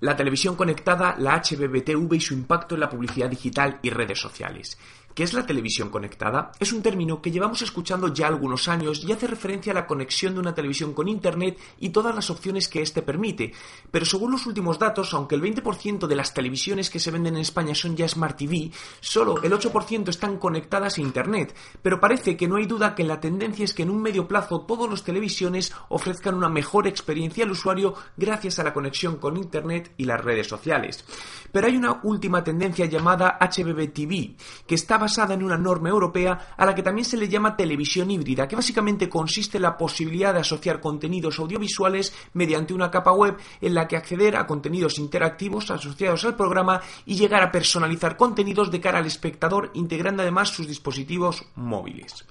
La televisión conectada, la HBBTV y su impacto en la publicidad digital y redes sociales. ¿Qué es la televisión conectada? Es un término que llevamos escuchando ya algunos años y hace referencia a la conexión de una televisión con Internet y todas las opciones que éste permite. Pero según los últimos datos, aunque el 20% de las televisiones que se venden en España son ya Smart TV, solo el 8% están conectadas a Internet. Pero parece que no hay duda que la tendencia es que en un medio plazo todas las televisiones ofrezcan una mejor experiencia al usuario gracias a la conexión con Internet y las redes sociales. Pero hay una última tendencia llamada HBB TV, que está basada en una norma europea a la que también se le llama televisión híbrida, que básicamente consiste en la posibilidad de asociar contenidos audiovisuales mediante una capa web en la que acceder a contenidos interactivos asociados al programa y llegar a personalizar contenidos de cara al espectador integrando además sus dispositivos móviles.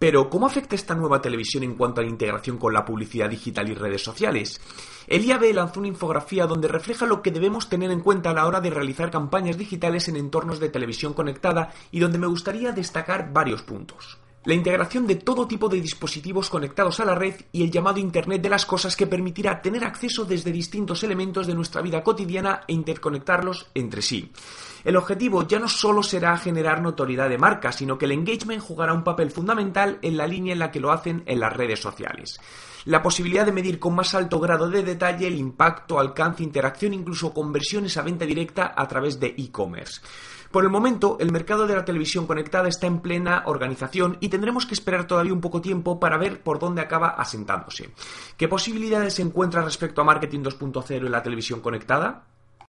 Pero, ¿cómo afecta esta nueva televisión en cuanto a la integración con la publicidad digital y redes sociales? El IAB lanzó una infografía donde refleja lo que debemos tener en cuenta a la hora de realizar campañas digitales en entornos de televisión conectada y donde me gustaría destacar varios puntos. La integración de todo tipo de dispositivos conectados a la red y el llamado Internet de las Cosas que permitirá tener acceso desde distintos elementos de nuestra vida cotidiana e interconectarlos entre sí. El objetivo ya no solo será generar notoriedad de marca, sino que el engagement jugará un papel fundamental en la línea en la que lo hacen en las redes sociales. La posibilidad de medir con más alto grado de detalle el impacto, alcance, interacción, incluso conversiones a venta directa a través de e-commerce. Por el momento, el mercado de la televisión conectada está en plena organización y tendremos que esperar todavía un poco tiempo para ver por dónde acaba asentándose. ¿Qué posibilidades se encuentran respecto a Marketing 2.0 en la televisión conectada?